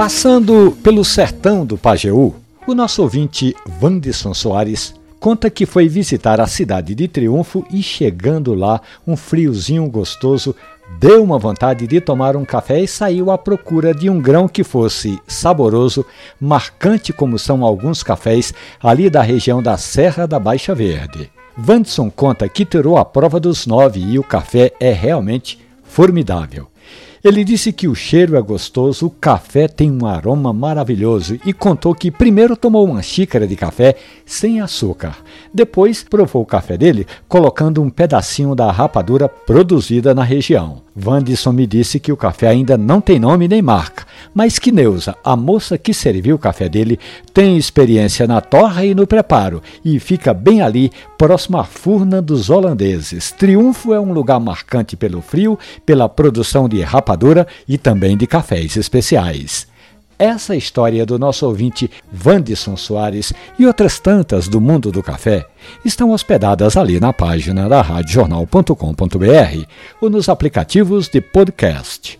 Passando pelo sertão do Pajeú, o nosso ouvinte Wanderson Soares conta que foi visitar a cidade de Triunfo e chegando lá, um friozinho gostoso, deu uma vontade de tomar um café e saiu à procura de um grão que fosse saboroso, marcante como são alguns cafés ali da região da Serra da Baixa Verde. Vandson conta que tirou a prova dos nove e o café é realmente formidável. Ele disse que o cheiro é gostoso, o café tem um aroma maravilhoso e contou que primeiro tomou uma xícara de café sem açúcar. Depois provou o café dele colocando um pedacinho da rapadura produzida na região. Vandisson me disse que o café ainda não tem nome nem marca, mas que a moça que serviu o café dele, tem experiência na torra e no preparo e fica bem ali, próximo à furna dos holandeses. Triunfo é um lugar marcante pelo frio, pela produção de rapadura e também de cafés especiais. Essa história do nosso ouvinte Vandisson Soares e outras tantas do mundo do café estão hospedadas ali na página da radiojornal.com.br ou nos aplicativos de podcast.